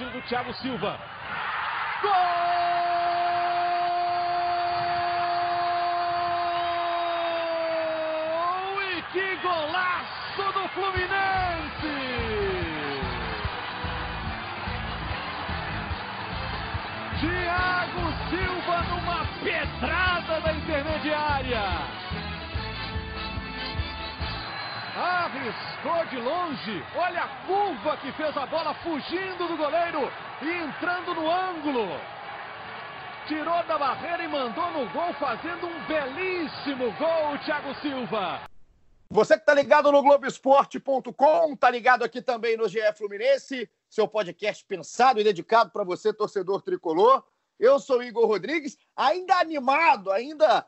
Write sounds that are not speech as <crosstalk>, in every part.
Batido do Thiago Silva. Gol! Que golaço do Fluminense! Arriscou de longe. Olha a curva que fez a bola fugindo do goleiro e entrando no ângulo. Tirou da barreira e mandou no gol, fazendo um belíssimo gol, Thiago Silva. Você que tá ligado no Globoesporte.com, tá ligado aqui também no GE Fluminense, seu podcast pensado e dedicado para você, torcedor tricolor. Eu sou Igor Rodrigues, ainda animado, ainda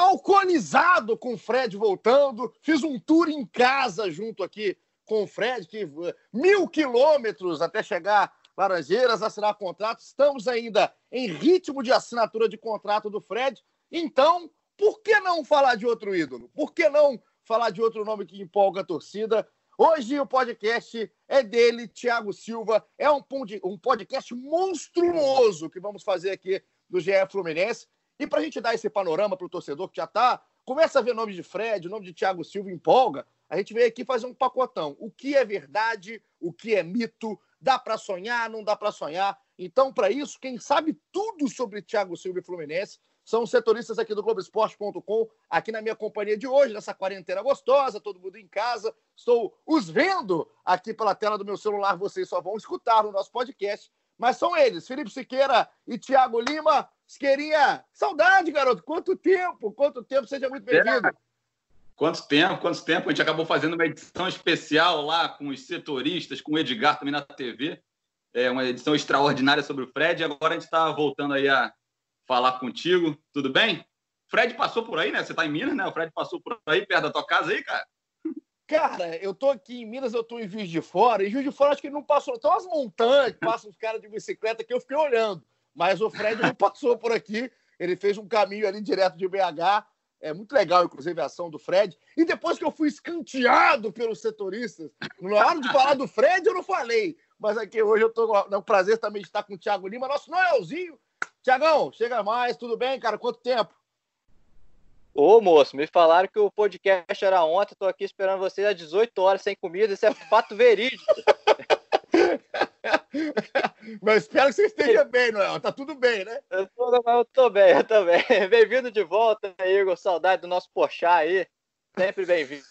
alcoolizado com o Fred voltando. Fiz um tour em casa junto aqui com o Fred, que mil quilômetros até chegar Laranjeiras, assinar contrato. Estamos ainda em ritmo de assinatura de contrato do Fred. Então, por que não falar de outro ídolo? Por que não falar de outro nome que empolga a torcida? Hoje o podcast é dele, Thiago Silva. É um, um podcast monstruoso que vamos fazer aqui do GE Fluminense. E para a gente dar esse panorama para o torcedor que já está, começa a ver nome de Fred, nome de Thiago Silva empolga, a gente veio aqui fazer um pacotão. O que é verdade, o que é mito, dá para sonhar, não dá para sonhar. Então, para isso, quem sabe tudo sobre Thiago Silva e Fluminense são os setoristas aqui do Globoesporte.com, aqui na minha companhia de hoje, nessa quarentena gostosa, todo mundo em casa. Estou os vendo aqui pela tela do meu celular, vocês só vão escutar no nosso podcast. Mas são eles, Felipe Siqueira e Thiago Lima. Siqueirinha, saudade, garoto. Quanto tempo, quanto tempo. Seja muito bem-vindo. É. Quanto tempo, quanto tempo. A gente acabou fazendo uma edição especial lá com os setoristas, com o Edgar também na TV. É uma edição extraordinária sobre o Fred. E agora a gente está voltando aí a falar contigo. Tudo bem? Fred passou por aí, né? Você está em Minas, né? O Fred passou por aí, perto da tua casa aí, cara? Cara, eu tô aqui em Minas, eu tô em Juiz de Fora, e Juiz de Fora acho que ele não passou. Tem umas montanhas, passam uns caras de bicicleta que eu fiquei olhando. Mas o Fred não passou por aqui. Ele fez um caminho ali direto de BH. É muito legal, inclusive, a ação do Fred. E depois que eu fui escanteado pelos setoristas, na hora de falar do Fred, eu não falei. Mas aqui hoje eu tô com o prazer também de estar com o Thiago Lima, nosso Noelzinho. Tiagão, chega mais, tudo bem, cara? Quanto tempo? Ô, moço, me falaram que o podcast era ontem, tô aqui esperando vocês às 18 horas sem comida, isso é fato verídico. <laughs> <laughs> Mas espero que você esteja bem, Noel. Tá tudo bem, né? Eu tô, eu tô bem, eu tô bem. <laughs> Bem-vindo de volta, Igor. Saudade do nosso Pochá aí. Sempre bem-vindo.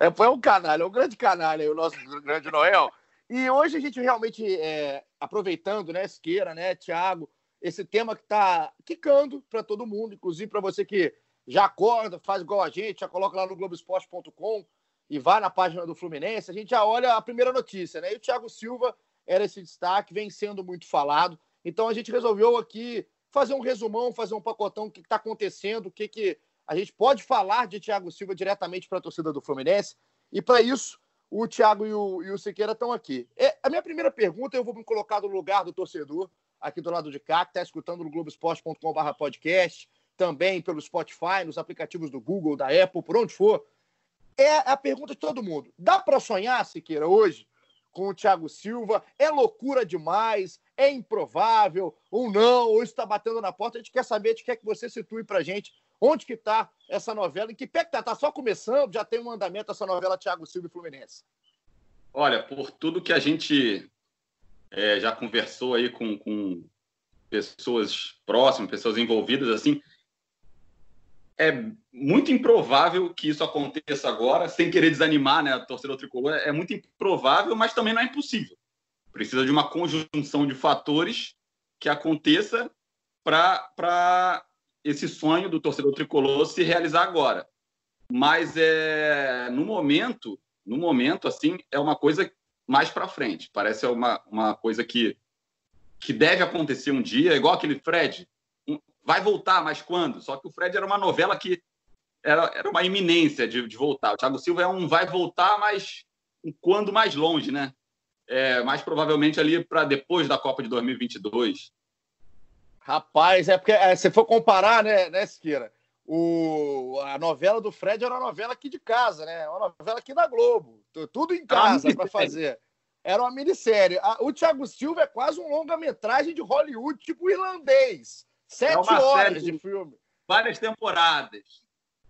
É, foi um canalha, é um grande canalha, o nosso grande Noel. E hoje a gente realmente, é, aproveitando, né, Esqueira, né, Thiago, esse tema que está quicando para todo mundo, inclusive para você que já acorda, faz igual a gente, já coloca lá no Globoesporte.com e vai na página do Fluminense, a gente já olha a primeira notícia, né? E o Thiago Silva era esse destaque, vem sendo muito falado. Então a gente resolveu aqui fazer um resumão, fazer um pacotão do que está acontecendo, o que, que a gente pode falar de Thiago Silva diretamente para a torcida do Fluminense. E para isso, o Thiago e o, e o Siqueira estão aqui. É, a minha primeira pergunta, eu vou me colocar no lugar do torcedor aqui do lado de cá, que está escutando no globesport.com.br podcast, também pelo Spotify, nos aplicativos do Google, da Apple, por onde for. É a pergunta de todo mundo. Dá para sonhar, Siqueira, hoje, com o Thiago Silva? É loucura demais? É improvável? Ou não? Ou está batendo na porta? A gente quer saber, a gente quer que você situe para gente onde que está essa novela, em que pé que está? Está só começando? Já tem um andamento essa novela Thiago Silva e Fluminense? Olha, por tudo que a gente é, já conversou aí com, com pessoas próximas, pessoas envolvidas, assim, é muito improvável que isso aconteça agora, sem querer desanimar né, a torcida tricolor, é muito improvável, mas também não é impossível. Precisa de uma conjunção de fatores que aconteça para esse sonho do torcedor tricolor se realizar agora. Mas é, no momento, no momento, assim, é uma coisa mais para frente. Parece uma, uma coisa que, que deve acontecer um dia, igual aquele Fred. Vai voltar, mas quando? Só que o Fred era uma novela que era, era uma iminência de, de voltar. O Thiago Silva é um vai voltar, mas um quando mais longe, né? É, mais provavelmente ali para depois da Copa de 2022. Rapaz, é porque é, se for comparar, né, né Siqueira? O, a novela do Fred era uma novela aqui de casa, né? Uma novela aqui da Globo. Tudo em casa para fazer. Era uma minissérie. O Thiago Silva é quase um longa-metragem de Hollywood, tipo irlandês. Sete é horas de filme. Várias temporadas.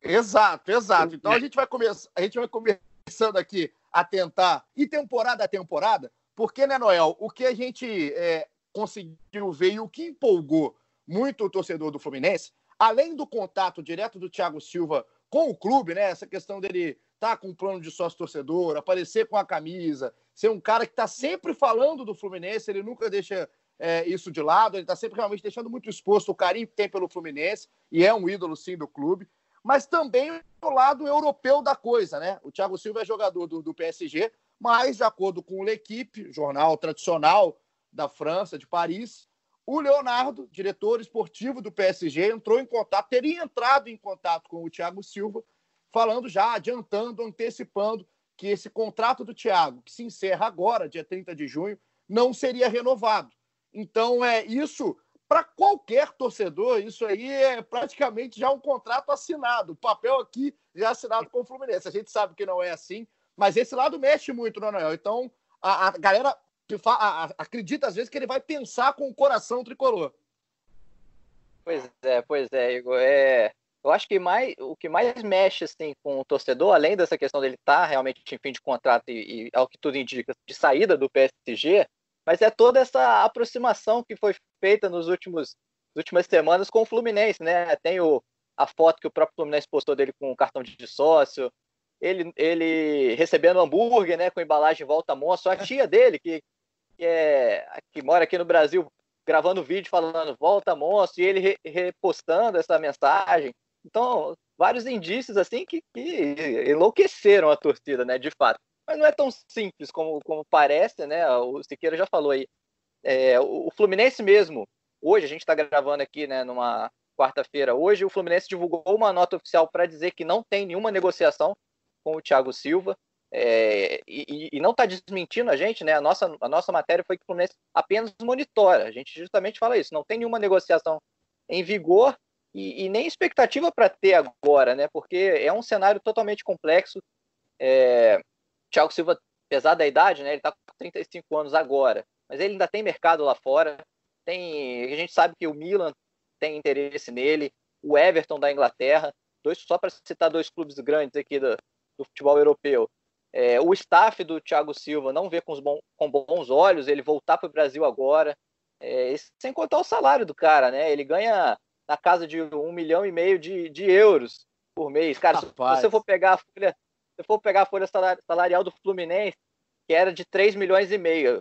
Exato, exato. Então a gente vai começar, a gente vai começando aqui a tentar, e temporada a temporada, porque, né, Noel, o que a gente é, conseguiu ver e o que empolgou muito o torcedor do Fluminense, além do contato direto do Thiago Silva com o clube, né, essa questão dele estar tá com um plano de sócio-torcedor, aparecer com a camisa, ser um cara que está sempre falando do Fluminense, ele nunca deixa é, isso de lado, ele está sempre realmente deixando muito exposto o carinho que tem pelo Fluminense, e é um ídolo, sim, do clube mas também o lado europeu da coisa, né? O Thiago Silva é jogador do, do PSG, mas, de acordo com o L'Equipe, jornal tradicional da França, de Paris, o Leonardo, diretor esportivo do PSG, entrou em contato, teria entrado em contato com o Thiago Silva, falando já, adiantando, antecipando que esse contrato do Thiago, que se encerra agora, dia 30 de junho, não seria renovado. Então, é isso para qualquer torcedor, isso aí é praticamente já um contrato assinado. O papel aqui já assinado com o Fluminense. A gente sabe que não é assim, mas esse lado mexe muito no Noel. Então, a, a galera a, a, acredita às vezes que ele vai pensar com o coração tricolor. Pois é, pois é, Igor. É, eu acho que mais, o que mais mexe assim, com o torcedor, além dessa questão dele estar tá realmente em fim de contrato e, e, ao que tudo indica, de saída do PSG, mas é toda essa aproximação que foi feita nos últimos últimas semanas com o Fluminense, né? Tem o, a foto que o próprio Fluminense postou dele com o cartão de sócio, ele, ele recebendo hambúrguer, né, com embalagem volta monstro, a tia dele que, que, é, que mora aqui no Brasil gravando vídeo falando volta monstro e ele re, repostando essa mensagem. Então, vários indícios assim que, que enlouqueceram a torcida, né, de fato mas não é tão simples como, como parece, né? O Siqueira já falou aí. É, o Fluminense mesmo, hoje, a gente está gravando aqui, né, numa quarta-feira, hoje o Fluminense divulgou uma nota oficial para dizer que não tem nenhuma negociação com o Thiago Silva. É, e, e, não está desmentindo a gente, né? A nossa, a nossa matéria foi que o Fluminense apenas monitora. A gente justamente fala isso. Não tem nenhuma negociação em vigor e, e nem expectativa para ter agora, né? Porque é um cenário totalmente complexo. É, Thiago Silva, apesar da idade, né, ele está com 35 anos agora, mas ele ainda tem mercado lá fora. Tem, a gente sabe que o Milan tem interesse nele, o Everton da Inglaterra, dois, só para citar dois clubes grandes aqui do, do futebol europeu. É, o staff do Thiago Silva não vê com, bons, com bons olhos ele voltar para o Brasil agora, é, sem contar o salário do cara, né? Ele ganha na casa de um milhão e meio de, de euros por mês. Cara, Rapaz. se você for pegar a folha, se for pegar a folha salarial do Fluminense, que era de 3 milhões e meio,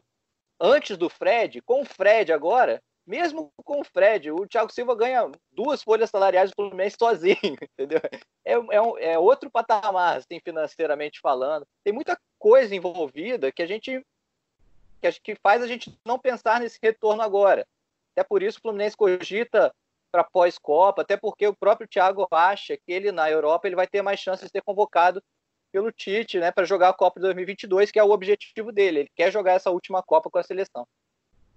antes do Fred, com o Fred agora, mesmo com o Fred, o Thiago Silva ganha duas folhas salariais do Fluminense sozinho, <laughs> entendeu? É, é, um, é outro patamar, assim, financeiramente falando. Tem muita coisa envolvida que a gente que, que faz a gente não pensar nesse retorno agora. Até por isso o Fluminense cogita para pós-Copa, até porque o próprio Thiago acha que ele na Europa ele vai ter mais chances de ser convocado pelo Tite, né, para jogar a Copa de 2022, que é o objetivo dele. Ele quer jogar essa última Copa com a seleção.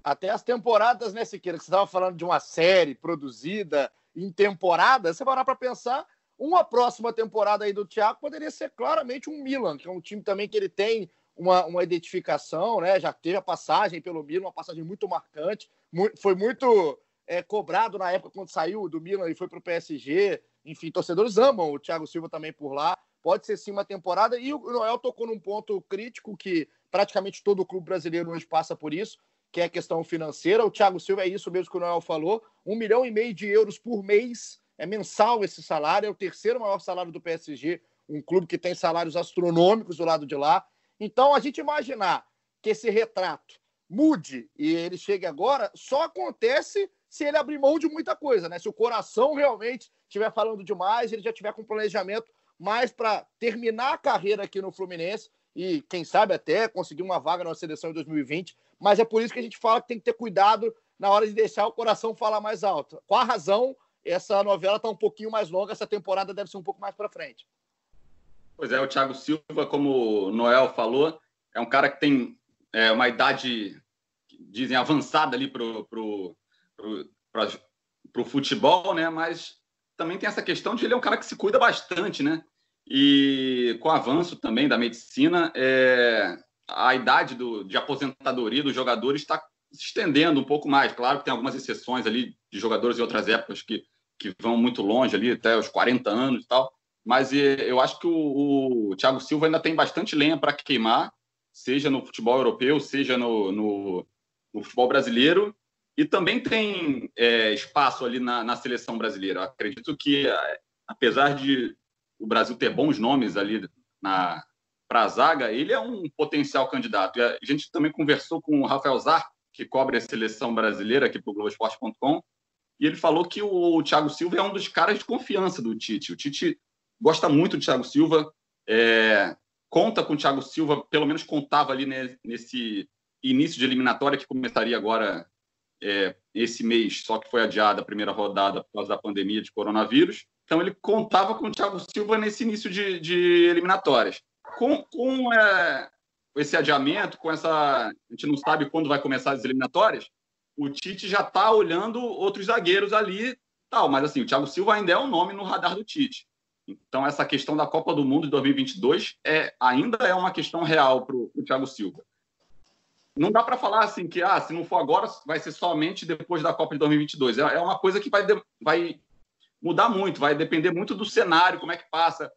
Até as temporadas, né, Siqueira, que você estava falando de uma série produzida em temporada, você parar para pensar, uma próxima temporada aí do Thiago poderia ser claramente um Milan, que é um time também que ele tem uma, uma identificação, né? Já teve a passagem pelo Milan, uma passagem muito marcante, muito, foi muito é, cobrado na época quando saiu do Milan e foi para o PSG. Enfim, torcedores amam o Thiago Silva também por lá pode ser sim uma temporada. E o Noel tocou num ponto crítico que praticamente todo o clube brasileiro hoje passa por isso, que é a questão financeira. O Thiago Silva é isso mesmo que o Noel falou: um milhão e meio de euros por mês. É mensal esse salário, é o terceiro maior salário do PSG, um clube que tem salários astronômicos do lado de lá. Então, a gente imaginar que esse retrato mude e ele chegue agora, só acontece se ele abrir mão de muita coisa, né? Se o coração realmente estiver falando demais, ele já tiver com planejamento mais para terminar a carreira aqui no Fluminense e, quem sabe, até conseguir uma vaga na seleção em 2020. Mas é por isso que a gente fala que tem que ter cuidado na hora de deixar o coração falar mais alto. Qual a razão? Essa novela está um pouquinho mais longa, essa temporada deve ser um pouco mais para frente. Pois é, o Thiago Silva, como o Noel falou, é um cara que tem é, uma idade, dizem, avançada ali para o futebol, né? Mas também tem essa questão de ele é um cara que se cuida bastante, né? E com o avanço também da medicina, é, a idade do, de aposentadoria dos jogadores está se estendendo um pouco mais. Claro que tem algumas exceções ali de jogadores de outras épocas que, que vão muito longe ali, até os 40 anos e tal. Mas eu acho que o, o Thiago Silva ainda tem bastante lenha para queimar, seja no futebol europeu, seja no, no, no futebol brasileiro. E também tem é, espaço ali na, na seleção brasileira. Eu acredito que, apesar de o Brasil ter bons nomes ali na para a zaga, ele é um potencial candidato. E a gente também conversou com o Rafael Zar, que cobre a seleção brasileira aqui para o Globoesporte.com, e ele falou que o Thiago Silva é um dos caras de confiança do Tite. O Tite gosta muito do Thiago Silva, é, conta com o Thiago Silva, pelo menos contava ali nesse início de eliminatória que começaria agora é, esse mês, só que foi adiada a primeira rodada por causa da pandemia de coronavírus. Então ele contava com o Thiago Silva nesse início de, de eliminatórias. Com, com é, esse adiamento, com essa. A gente não sabe quando vai começar as eliminatórias, o Tite já está olhando outros zagueiros ali, tal, mas assim, o Thiago Silva ainda é um nome no radar do Tite. Então, essa questão da Copa do Mundo de 2022 é, ainda é uma questão real para o Thiago Silva. Não dá para falar assim que, ah, se não for agora, vai ser somente depois da Copa de 2022. É, é uma coisa que vai, vai mudar muito, vai depender muito do cenário, como é que passa,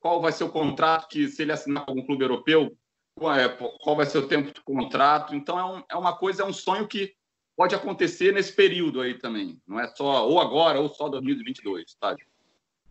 qual vai ser o contrato que, se ele assinar com algum clube europeu, qual, é, vai ser o tempo de contrato. Então, é, um, é uma coisa, é um sonho que pode acontecer nesse período aí também. Não é só ou agora ou só 2022, tá?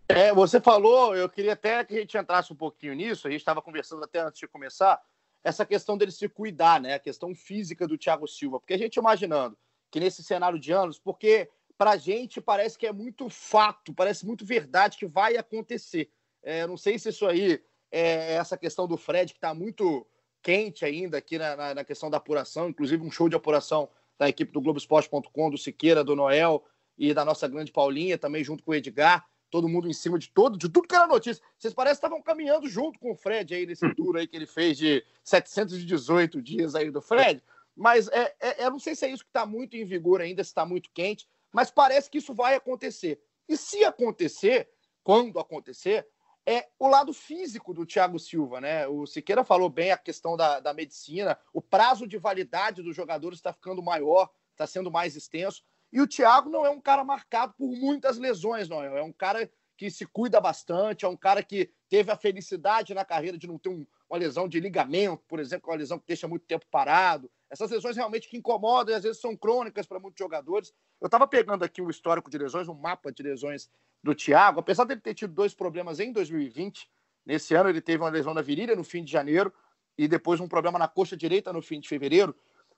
É, você falou, eu queria até que a gente entrasse um pouquinho nisso, a gente estava conversando até antes de começar, essa questão dele se cuidar, né? A questão física do Thiago Silva. Porque a gente imaginando que nesse cenário de anos, porque para a gente parece que é muito fato, parece muito verdade que vai acontecer. É, não sei se isso aí é essa questão do Fred, que está muito quente ainda aqui na, na, na, questão da apuração, inclusive um show de apuração da equipe do Globoesporte.com, do Siqueira, do Noel e da nossa grande Paulinha, também junto com o Edgar, todo mundo em cima de todo, de tudo que era notícia. Vocês parecem que estavam caminhando junto com o Fred aí nesse tour aí que ele fez de 718 dias aí do Fred, mas é, é, eu não sei se é isso que está muito em vigor ainda, se está muito quente, mas parece que isso vai acontecer. E se acontecer, quando acontecer, é o lado físico do Thiago Silva, né? O Siqueira falou bem a questão da, da medicina, o prazo de validade dos jogadores está ficando maior, está sendo mais extenso. E o Thiago não é um cara marcado por muitas lesões, não é? É um cara que se cuida bastante, é um cara que teve a felicidade na carreira de não ter um, uma lesão de ligamento, por exemplo, uma lesão que deixa muito tempo parado. Essas lesões realmente que incomodam e às vezes são crônicas para muitos jogadores. Eu estava pegando aqui um histórico de lesões, um mapa de lesões do Thiago. Apesar dele ter tido dois problemas em 2020, nesse ano ele teve uma lesão na virilha no fim de janeiro e depois um problema na coxa direita no fim de fevereiro.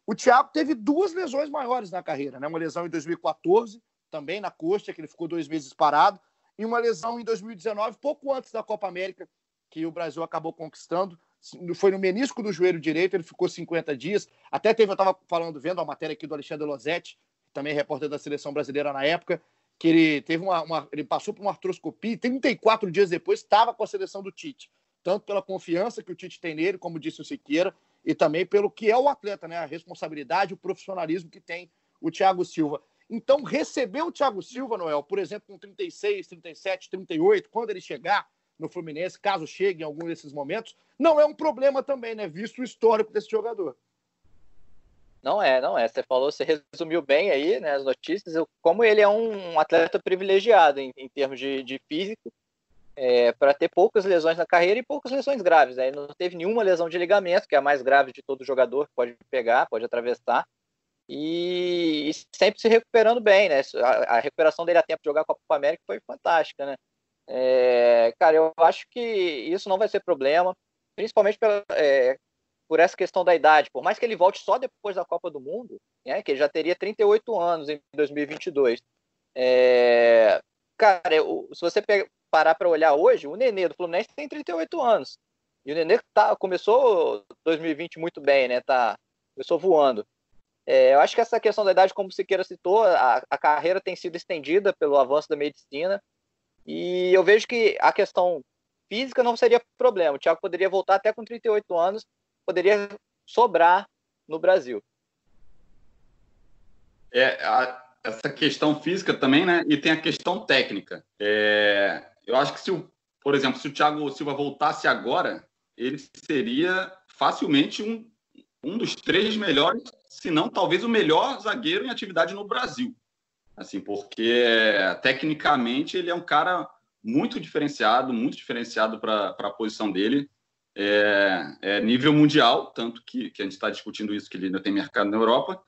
O Thiago teve duas lesões maiores na carreira, né? Uma lesão em 2014, também na coxa, que ele ficou dois meses parado, e uma lesão em 2019, pouco antes da Copa América, que o Brasil acabou conquistando. Foi no menisco do joelho direito, ele ficou 50 dias. Até teve, eu estava falando, vendo a matéria aqui do Alexandre Losetti, também repórter da seleção brasileira na época, que ele teve uma, uma ele passou por uma artroscopia e 34 dias depois estava com a seleção do Tite. Tanto pela confiança que o Tite tem nele, como disse o Siqueira, e também pelo que é o atleta, né? A responsabilidade, o profissionalismo que tem o Thiago Silva. Então, receber o Thiago Silva, Noel, por exemplo, com 36, 37, 38, quando ele chegar no Fluminense, caso chegue em algum desses momentos, não é um problema também, né? Visto o histórico desse jogador. Não é, não é. Você falou, você resumiu bem aí né, as notícias, como ele é um atleta privilegiado em, em termos de, de físico, é, para ter poucas lesões na carreira e poucas lesões graves. Né? Ele não teve nenhuma lesão de ligamento, que é a mais grave de todo jogador, pode pegar, pode atravessar, e, e sempre se recuperando bem. Né? A, a, recuperação dele a tempo de jogar a Copa América foi fantástica. Né? É, cara, eu acho que isso não vai ser problema, principalmente pela, é, por essa questão da idade, por mais que ele volte só depois da Copa do Mundo, né, que ele já teria 38 anos em 2022. É, cara, eu, se você parar para olhar hoje, o Nenê do Fluminense tem 38 anos. E o Nenê tá, começou 2020 muito bem, né? Tá, começou voando. É, eu acho que essa questão da idade, como o Siqueira citou, a, a carreira tem sido estendida pelo avanço da medicina. E eu vejo que a questão física não seria problema. O Thiago poderia voltar até com 38 anos, poderia sobrar no Brasil. É, a, essa questão física também, né? E tem a questão técnica. É, eu acho que se o, por exemplo, se o Thiago Silva voltasse agora, ele seria facilmente um, um dos três melhores, se não talvez o melhor zagueiro em atividade no Brasil. Assim, porque tecnicamente ele é um cara muito diferenciado, muito diferenciado para a posição dele. É, é, nível mundial, tanto que, que a gente está discutindo isso, que ele ainda tem mercado na Europa.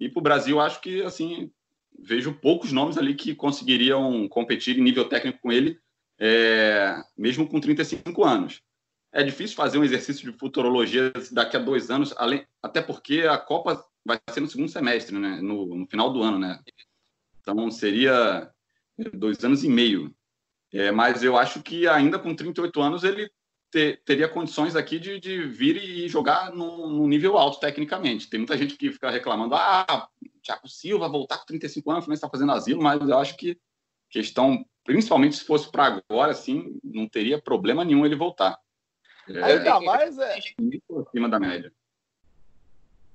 E para o Brasil, acho que assim vejo poucos nomes ali que conseguiriam competir em nível técnico com ele, é, mesmo com 35 anos. É difícil fazer um exercício de futurologia daqui a dois anos, além, até porque a Copa vai ser no segundo semestre, né, no, no final do ano, né? Então seria dois anos e meio. É, mas eu acho que ainda com 38 anos ele ter, teria condições aqui de, de vir e jogar num, nível alto tecnicamente. Tem muita gente que fica reclamando, ah, Thiago Silva voltar com 35 anos, está fazendo asilo, mas eu acho que questão, principalmente se fosse para agora, assim, não teria problema nenhum ele voltar. É, Ainda mais é. Acima da média.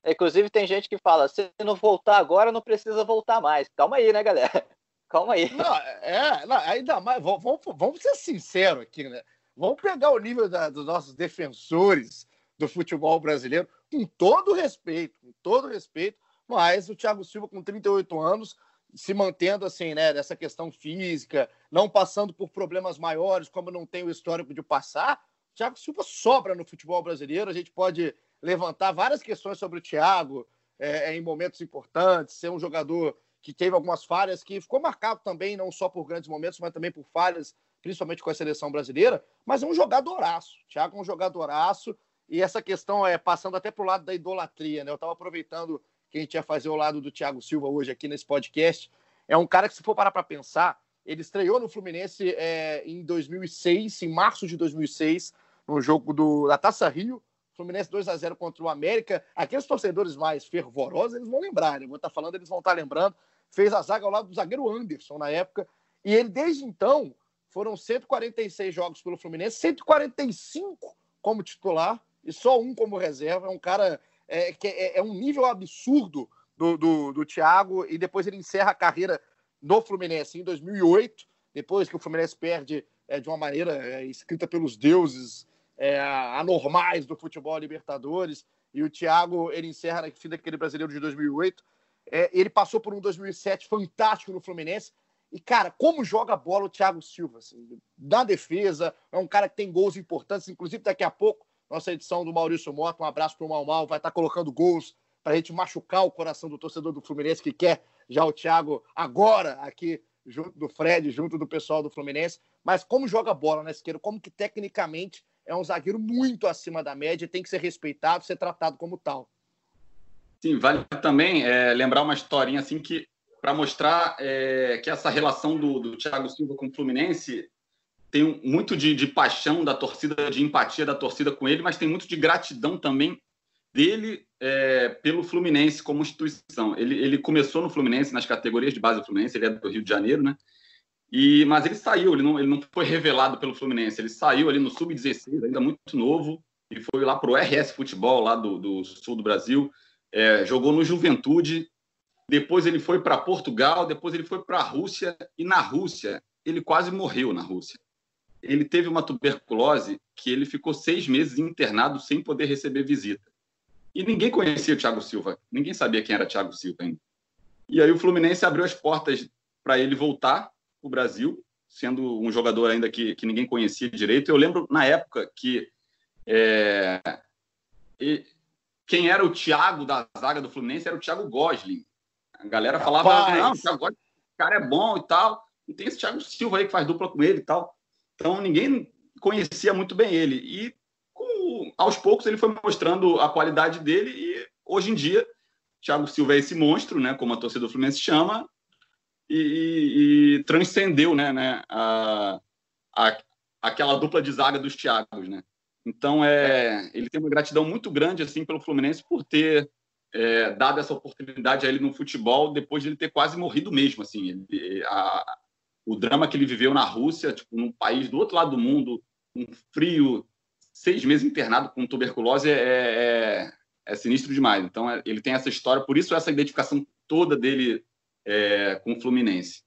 Inclusive, tem gente que fala: se não voltar agora, não precisa voltar mais. Calma aí, né, galera? <laughs> Calma aí. Não, é, não, ainda mais. Vamos, vamos ser sinceros aqui, né? Vamos pegar o nível da, dos nossos defensores do futebol brasileiro, com todo respeito, com todo respeito, mas o Thiago Silva, com 38 anos, se mantendo assim, né, dessa questão física, não passando por problemas maiores, como não tem o histórico de passar, o Thiago Silva sobra no futebol brasileiro. A gente pode levantar várias questões sobre o Thiago é, é em momentos importantes, ser um jogador que teve algumas falhas, que ficou marcado também, não só por grandes momentos, mas também por falhas principalmente com a seleção brasileira, mas é um jogadoraço. Thiago é um jogadoraço, e essa questão é passando até para o lado da idolatria, né? Eu estava aproveitando que a gente ia fazer o lado do Thiago Silva hoje aqui nesse podcast. É um cara que, se for parar para pensar, ele estreou no Fluminense é, em 2006, em março de 2006, no jogo do, da Taça Rio. Fluminense 2 a 0 contra o América. Aqueles torcedores mais fervorosos, eles vão lembrar, né? Vou estar tá falando, eles vão estar tá lembrando. Fez a zaga ao lado do zagueiro Anderson na época. E ele, desde então, foram 146 jogos pelo Fluminense, 145 como titular e só um como reserva. É um cara é, que é, é um nível absurdo do, do, do Thiago e depois ele encerra a carreira no Fluminense em 2008, depois que o Fluminense perde é, de uma maneira é, escrita pelos deuses é, anormais do futebol Libertadores. E o Thiago ele encerra na fim daquele brasileiro de 2008. É, ele passou por um 2007 fantástico no Fluminense e, cara, como joga bola o Thiago Silva? Assim, na defesa, é um cara que tem gols importantes. Inclusive, daqui a pouco, nossa edição do Maurício Mota, um abraço para o Mal Mal, vai estar tá colocando gols para a gente machucar o coração do torcedor do Fluminense que quer já o Thiago agora aqui junto do Fred, junto do pessoal do Fluminense. Mas como joga bola né, esquerda, como que tecnicamente é um zagueiro muito acima da média, tem que ser respeitado, ser tratado como tal. Sim, vale também é, lembrar uma historinha assim que para mostrar é, que essa relação do, do Thiago Silva com o Fluminense tem muito de, de, paixão da torcida, de empatia da torcida com ele, mas tem muito de gratidão também dele é, pelo Fluminense como instituição. Ele, ele começou no Fluminense, nas categorias de base do Fluminense, ele é do Rio de Janeiro, né? E, mas ele saiu, ele não, ele não foi revelado pelo Fluminense, ele saiu ali no Sub-16, ainda muito novo, e foi lá para o RS Futebol, lá do, do sul do Brasil, é, jogou no Juventude, depois ele foi para Portugal, depois ele foi para a Rússia, e na Rússia ele quase morreu na Rússia. Ele teve uma tuberculose que ele ficou seis meses internado sem poder receber visita. E ninguém conhecia o Thiago Silva, ninguém sabia quem era Thiago Silva ainda. E aí o Fluminense abriu as portas para ele voltar para o Brasil, sendo um jogador ainda que, que ninguém conhecia direito. Eu lembro na época que é, quem era o Thiago da zaga do Fluminense era o Thiago Gosling. A galera falava, Rapaz. não, o Thiago cara é bom e tal. E tem esse Thiago Silva aí que faz dupla com ele e tal. Então ninguém conhecia muito bem ele. E com, aos poucos ele foi mostrando a qualidade dele e hoje em dia Thiago Silva é esse monstro, né, como a torcida do Fluminense chama, e, e, transcendeu, né, né a, a, aquela dupla de zaga dos Thiagos, né? Então, é, ele tem uma gratidão muito grande assim pelo Fluminense por ter é, dado essa oportunidade a ele no futebol depois de ele ter quase morrido mesmo. Assim, ele, a, o drama que ele viveu na Rússia, tipo, num país do outro lado do mundo, um frio, seis meses internado com tuberculose é, é, é sinistro demais. Então, é, ele tem essa história, por isso essa identificação toda dele é, com o Fluminense.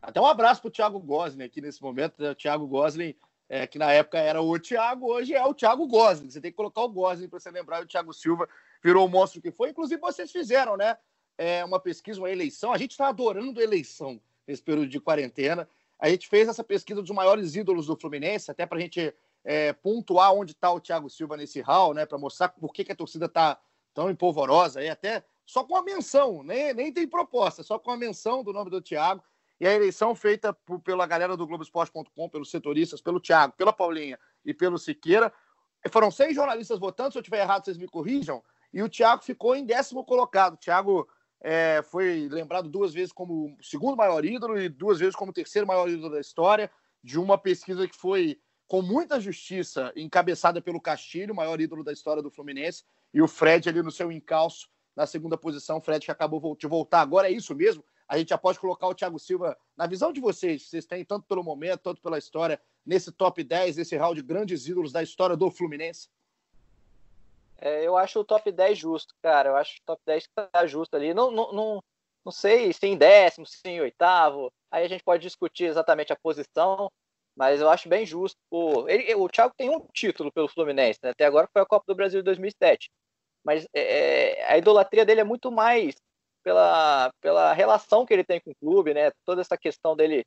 Até um abraço para o Thiago Gosling aqui nesse momento. Né? O Thiago Gosling, é, que na época era o Thiago, hoje é o Thiago Gosling. Você tem que colocar o Gosling para você lembrar. O Thiago Silva virou o monstro que foi. Inclusive, vocês fizeram, né? É, uma pesquisa, uma eleição. A gente está adorando eleição nesse período de quarentena. A gente fez essa pesquisa dos maiores ídolos do Fluminense, até para a gente é, pontuar onde está o Thiago Silva nesse hall, né? Para mostrar por que, que a torcida está tão empolvorosa. E até só com a menção, nem, nem tem proposta, só com a menção do nome do Thiago. E a eleição feita por, pela galera do Globoesporte.com, pelos setoristas, pelo Thiago, pela Paulinha e pelo Siqueira. Foram seis jornalistas votando, se eu estiver errado, vocês me corrijam. E o Thiago ficou em décimo colocado. O Thiago é, foi lembrado duas vezes como segundo maior ídolo e duas vezes como terceiro maior ídolo da história, de uma pesquisa que foi com muita justiça, encabeçada pelo Castilho, maior ídolo da história do Fluminense, e o Fred ali no seu encalço na segunda posição. Fred que acabou de voltar. Agora é isso mesmo? A gente já pode colocar o Thiago Silva, na visão de vocês, vocês têm tanto pelo momento, tanto pela história, nesse top 10, nesse round de grandes ídolos da história do Fluminense? É, eu acho o top 10 justo, cara. Eu acho o top 10 que tá justo ali. Não, não, não, não sei se em décimo, se em oitavo. Aí a gente pode discutir exatamente a posição, mas eu acho bem justo. O, ele, o Thiago tem um título pelo Fluminense, né? até agora foi a Copa do Brasil de 2007. Mas é, é, a idolatria dele é muito mais pela, pela relação que ele tem com o clube, né? Toda essa questão dele,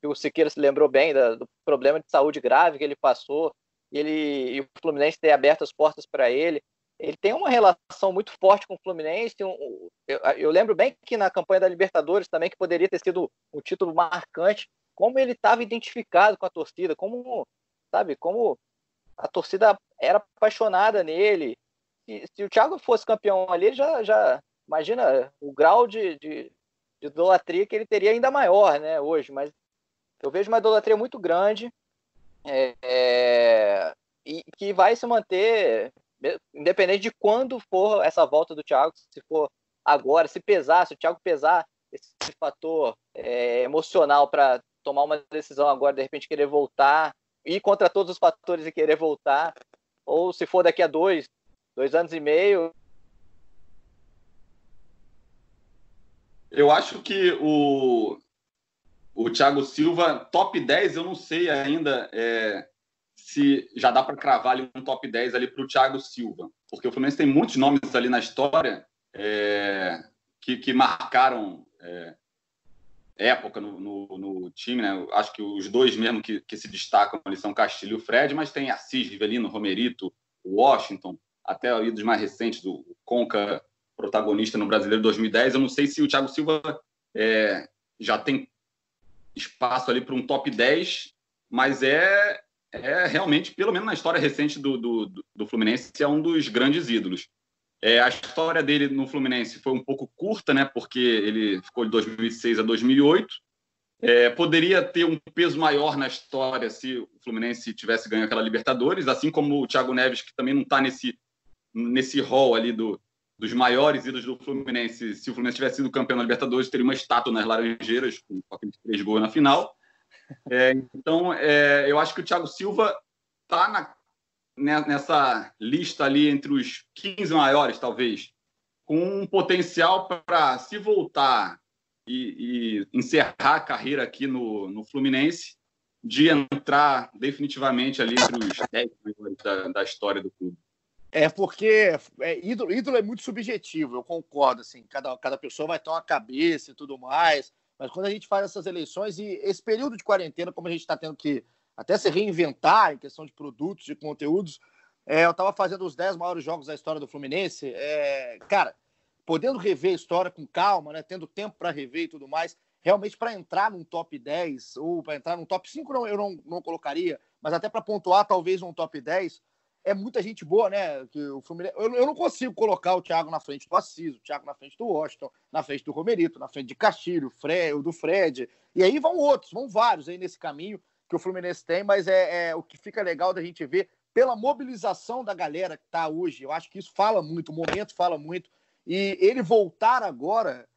que o Siqueira se lembrou bem da, do problema de saúde grave que ele passou, e, ele, e o Fluminense ter aberto as portas para ele ele tem uma relação muito forte com o Fluminense. Um, eu, eu, lembro bem que na campanha da Libertadores também, que poderia ter sido um título marcante, como ele estava identificado com a torcida, como, sabe, como a torcida era apaixonada nele. Se, se o Thiago fosse campeão ali, já, já imagina o grau de, de, de idolatria que ele teria ainda maior, né, hoje. Mas eu vejo uma idolatria muito grande é, é, e que vai se manter independente de quando for essa volta do Thiago, se for agora, se pesar, se o Thiago pesar esse fator é, emocional para tomar uma decisão agora, de repente querer voltar, ir contra todos os fatores e querer voltar, ou se for daqui a dois, dois anos e meio. Eu acho que o, o Thiago Silva, top 10, eu não sei ainda. É se já dá para cravar ali um top 10 ali para o Thiago Silva, porque o Fluminense tem muitos nomes ali na história é, que, que, marcaram é, época no, no, no, time, né? Acho que os dois mesmo que, que se destacam ali são Castilho e o Fred, mas tem Assis, Rivelino, Romerito, Washington, até aí dos mais recentes, o Conca, protagonista no Brasileiro 2010. Eu não sei se o Thiago Silva é, já tem espaço ali para um top 10, mas é é realmente, pelo menos na história recente do, do, do Fluminense, é um dos grandes ídolos. É, a história dele no Fluminense foi um pouco curta, né? Porque ele ficou de 2006 a 2008. É, poderia ter um peso maior na história se o Fluminense tivesse ganho aquela Libertadores, assim como o Thiago Neves, que também não está nesse nesse hall ali do, dos maiores ídolos do Fluminense. Se o Fluminense tivesse sido campeão da Libertadores, teria uma estátua nas Laranjeiras com aqueles três gols na final. É, então, é, eu acho que o Thiago Silva está nessa lista ali entre os 15 maiores, talvez, com um potencial para se voltar e, e, encerrar a carreira aqui no, no Fluminense, de entrar definitivamente ali entre os 10 maiores da, da história do clube. É porque é, ídolo, ídolo é muito subjetivo, eu concordo. Assim, cada, cada pessoa vai ter uma cabeça e tudo mais. Mas quando a gente faz essas eleições e esse período de quarentena, como a gente está tendo que até se reinventar em questão de produtos, de conteúdos, é, eu estava fazendo os 10 maiores jogos da história do Fluminense. É, cara, podendo rever a história com calma, né, tendo tempo para rever e tudo mais, realmente para entrar num top 10 ou para entrar num top 5, não, eu não, não colocaria, mas até para pontuar talvez num top 10, é muita gente boa, né? Que o Fluminense, eu, eu não consigo colocar o Thiago na frente do Assis, o Thiago na frente do Washington, na frente do Romerito, na frente de Castilho, Fred, do Fred. E aí vão outros, vão vários aí nesse caminho que o Fluminense tem, mas é, é o que fica legal da gente ver pela mobilização da galera que está hoje. Eu acho que isso fala muito, o momento fala muito. E ele voltar agora,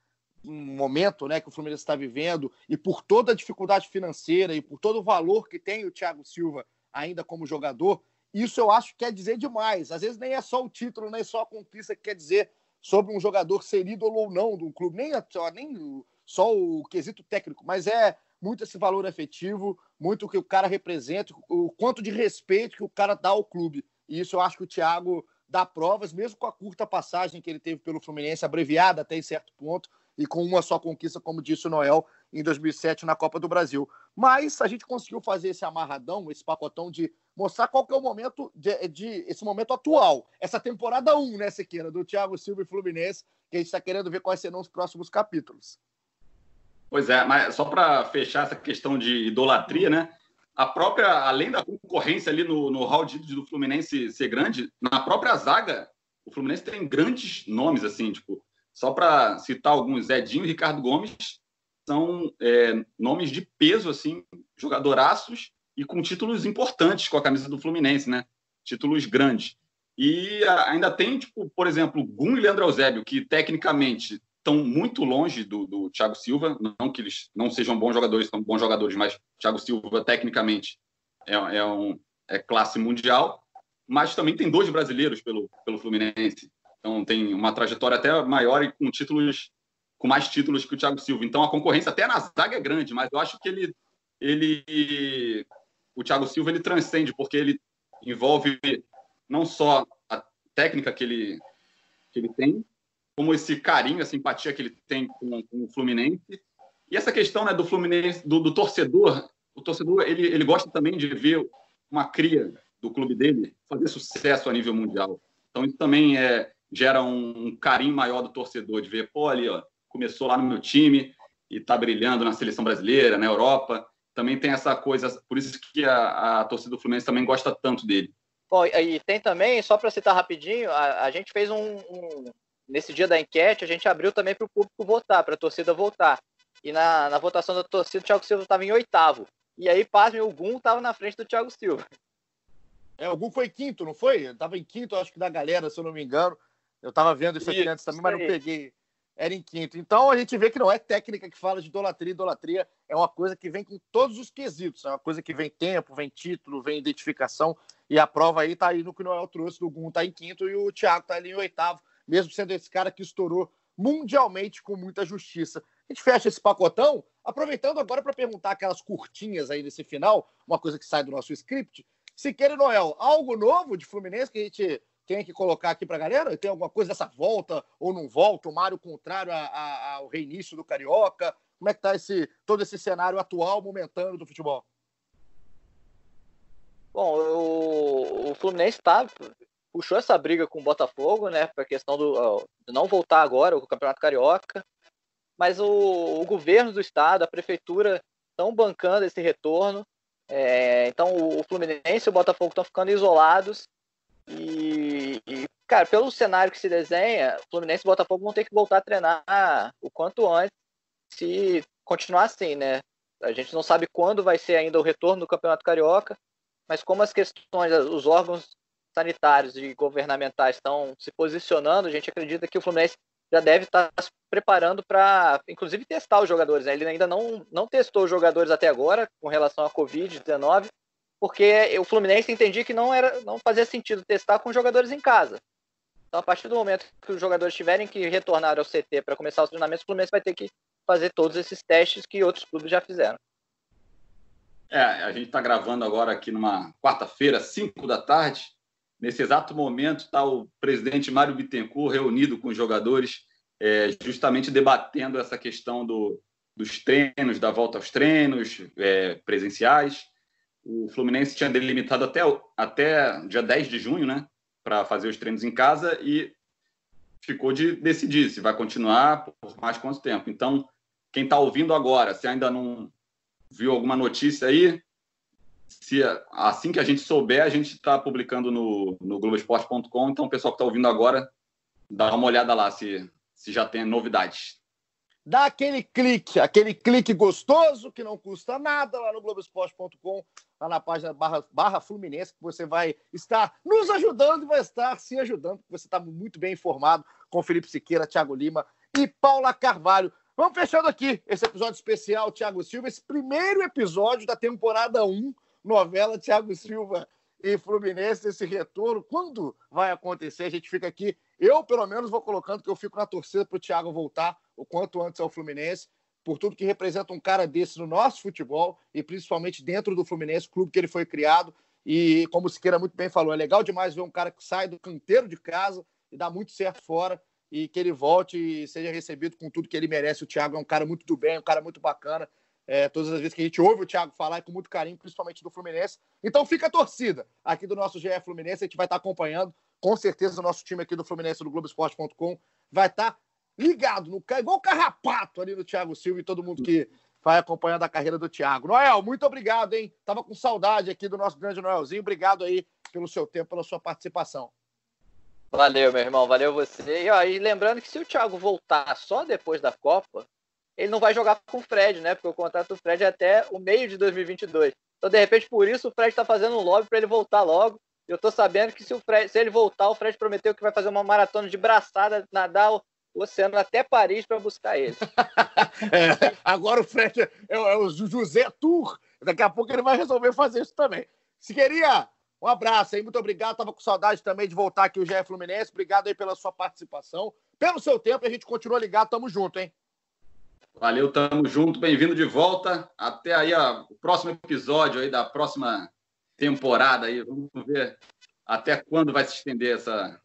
um momento né, que o Fluminense está vivendo, e por toda a dificuldade financeira e por todo o valor que tem o Thiago Silva ainda como jogador, isso eu acho que quer dizer demais. Às vezes nem é só o título, nem é só a conquista que quer dizer sobre um jogador ser ídolo ou não de um clube, nem, nem só o quesito técnico, mas é muito esse valor afetivo, muito o que o cara representa, o quanto de respeito que o cara dá ao clube. E isso eu acho que o Thiago dá provas, mesmo com a curta passagem que ele teve pelo Fluminense, abreviada até em certo ponto, e com uma só conquista, como disse o Noel, em 2007 na Copa do Brasil. Mas a gente conseguiu fazer esse amarradão, esse pacotão de mostrar qual que é o momento de, de esse momento atual, essa temporada 1, né, Sequeira, do Thiago Silva e Fluminense, que a gente está querendo ver quais serão os próximos capítulos. Pois é, mas só para fechar essa questão de idolatria, né? A própria, além da concorrência ali no, no hall de do Fluminense ser grande, na própria zaga, o Fluminense tem grandes nomes, assim, tipo, só para citar alguns, Edinho e Ricardo Gomes são é, nomes de peso, assim, jogadoraços e com títulos importantes com a camisa do Fluminense, né? Títulos grandes. E ainda tem, tipo, por exemplo, Gum e Leandro Eusébio, que tecnicamente estão muito longe do, do Thiago Silva. Não que eles não sejam bons jogadores, são bons jogadores, mas Thiago Silva, tecnicamente, é, é, um, é classe mundial. Mas também tem dois brasileiros pelo, pelo Fluminense. Então tem uma trajetória até maior e com títulos com mais títulos que o Thiago Silva. Então a concorrência até na zaga é grande, mas eu acho que ele ele o Thiago Silva ele transcende porque ele envolve não só a técnica que ele que ele tem, como esse carinho, a simpatia que ele tem com, com o Fluminense. E essa questão né, do Fluminense, do, do, torcedor, o torcedor ele, ele gosta também de ver uma cria do clube dele fazer sucesso a nível mundial. Então isso também é, gera um, um carinho maior do torcedor de ver, pô, ali, ó, começou lá no meu time e está brilhando na seleção brasileira, na Europa. Também tem essa coisa, por isso que a, a torcida do Fluminense também gosta tanto dele. Bom, e tem também, só para citar rapidinho, a, a gente fez um, um, nesse dia da enquete, a gente abriu também para o público votar, para a torcida votar. E na, na votação da torcida, o Thiago Silva estava em oitavo. E aí, pasme, o Gum estava na frente do Thiago Silva. É, o Gum foi quinto, não foi? Estava em quinto, acho que da galera, se eu não me engano. Eu estava vendo isso aqui isso, antes também, mas não peguei. Era em quinto. Então a gente vê que não é técnica que fala de idolatria. Idolatria é uma coisa que vem com todos os quesitos. É uma coisa que vem tempo, vem título, vem identificação. E a prova aí está aí no que o Noel trouxe do Gum, está em quinto e o Thiago está ali em oitavo mesmo sendo esse cara que estourou mundialmente com muita justiça. A gente fecha esse pacotão, aproveitando agora para perguntar aquelas curtinhas aí nesse final, uma coisa que sai do nosso script. Siqueira e Noel, algo novo de Fluminense que a gente tem que colocar aqui para a galera? Tem alguma coisa dessa volta ou não volta? O Mário contrário a, a, ao reinício do Carioca? Como é que está esse, todo esse cenário atual, momentâneo do futebol? Bom, o, o Fluminense está puxou essa briga com o Botafogo, né, para a questão do, de não voltar agora o Campeonato Carioca, mas o, o, governo do estado, a prefeitura estão bancando esse retorno. É, então o, o, Fluminense e o Botafogo estão ficando isolados e, e, cara, pelo cenário que se desenha, Fluminense e Botafogo vão ter que voltar a treinar o quanto antes, se continuar assim, né? A gente não sabe quando vai ser ainda o retorno do Campeonato Carioca, mas como as questões, os órgãos sanitários e governamentais estão se posicionando, a gente acredita que o Fluminense já deve estar se preparando para, inclusive, testar os jogadores. Né? Ele ainda não, não testou os jogadores até agora com relação à Covid-19, porque o Fluminense entendia que não, era, não fazia sentido testar com jogadores em casa. Então, a partir do momento que os jogadores tiverem que retornar ao CT para começar os treinamentos, o Fluminense vai ter que fazer todos esses testes que outros clubes já fizeram. É, a gente está gravando agora aqui numa quarta-feira, 5 da tarde. Nesse exato momento está o presidente Mário Bittencourt reunido com os jogadores, é, justamente debatendo essa questão do, dos treinos, da volta aos treinos é, presenciais. O Fluminense tinha delimitado até, até dia 10 de junho, né, para fazer os treinos em casa e ficou de decidir se vai continuar por mais quanto tempo. Então, quem está ouvindo agora, se ainda não viu alguma notícia aí, se assim que a gente souber, a gente está publicando no, no Globoesporte.com. Então, o pessoal que está ouvindo agora, dá uma olhada lá se, se já tem novidades. Dá aquele clique, aquele clique gostoso que não custa nada lá no Globoesporte.com, lá na página barra, barra Fluminense, que você vai estar nos ajudando e vai estar se ajudando, porque você está muito bem informado com Felipe Siqueira, Thiago Lima e Paula Carvalho. Vamos fechando aqui esse episódio especial, Thiago Silva, esse primeiro episódio da temporada 1, novela Thiago Silva e Fluminense, esse retorno. Quando vai acontecer? A gente fica aqui. Eu, pelo menos, vou colocando que eu fico na torcida para o Thiago voltar o quanto antes ao Fluminense, por tudo que representa um cara desse no nosso futebol e principalmente dentro do Fluminense, clube que ele foi criado. E como o Siqueira muito bem falou, é legal demais ver um cara que sai do canteiro de casa e dá muito certo fora e que ele volte e seja recebido com tudo que ele merece. O Thiago é um cara muito do bem, um cara muito bacana. É, todas as vezes que a gente ouve o Thiago falar é com muito carinho, principalmente do Fluminense. Então fica a torcida aqui do nosso GE Fluminense, a gente vai estar acompanhando. Com certeza o nosso time aqui do Fluminense do Globoesporte.com vai estar ligado, no, igual carrapato ali no Thiago Silva e todo mundo que vai acompanhando a carreira do Thiago. Noel, muito obrigado, hein? Tava com saudade aqui do nosso grande Noelzinho. Obrigado aí pelo seu tempo, pela sua participação. Valeu, meu irmão, valeu você. E, ó, e lembrando que se o Thiago voltar só depois da Copa, ele não vai jogar com o Fred, né? Porque o contrato do Fred é até o meio de 2022. Então, de repente, por isso o Fred está fazendo um lobby para ele voltar logo. Eu tô sabendo que se, o Fred, se ele voltar, o Fred prometeu que vai fazer uma maratona de braçada, nadar o oceano até Paris para buscar ele. <laughs> é, agora o Fred é, é, o José Tour. Daqui a pouco ele vai resolver fazer isso também. Se queria, um abraço aí, muito obrigado. Tava com saudade também de voltar aqui o GE Fluminense. Obrigado aí pela sua participação, pelo seu tempo. A gente continua ligado, tamo junto, hein? Valeu, tamo junto, bem-vindo de volta. Até aí ó, o próximo episódio aí da próxima temporada aí. Vamos ver até quando vai se estender essa,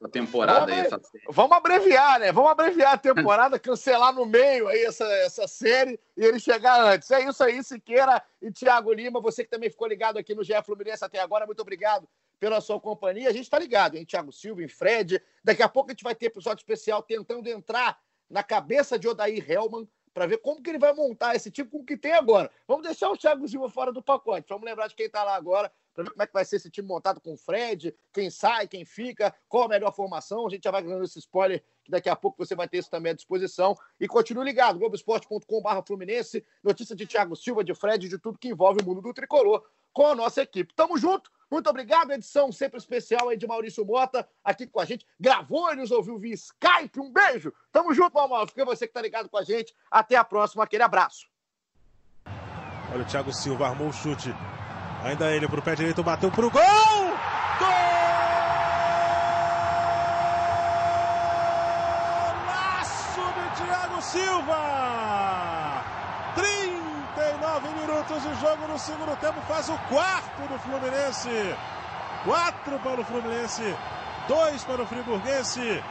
essa temporada vamos, aí. Essa vamos abreviar, né? Vamos abreviar a temporada, cancelar no meio aí essa, essa série e ele chegar antes. É isso aí, Siqueira e Thiago Lima. Você que também ficou ligado aqui no GE Fluminense até agora, muito obrigado pela sua companhia. A gente está ligado, hein? Thiago Silva, em Fred. Daqui a pouco a gente vai ter episódio especial tentando entrar na cabeça de Odair Helman para ver como que ele vai montar esse time com o que tem agora. Vamos deixar o Thiago Silva fora do pacote. Vamos lembrar de quem está lá agora, para ver como é que vai ser esse time montado com o Fred, quem sai, quem fica, qual a melhor formação. A gente já vai ganhando esse spoiler, que daqui a pouco você vai ter isso também à disposição. E continue ligado, globoesporte.com.br Fluminense, notícia de Thiago Silva, de Fred, de tudo que envolve o mundo do tricolor com a nossa equipe. Tamo junto! Muito obrigado, edição sempre especial aí de Maurício Mota, aqui com a gente. Gravou e nos ouviu via Skype. Um beijo. Tamo junto, Mamal. Fica você que tá ligado com a gente. Até a próxima. Aquele abraço. Olha o Thiago Silva, armou o chute. Ainda ele pro pé direito, bateu pro gol! Thiago Silva! Minutos de jogo no segundo tempo, faz o quarto do Fluminense. Quatro para o Fluminense, dois para o Friburguense.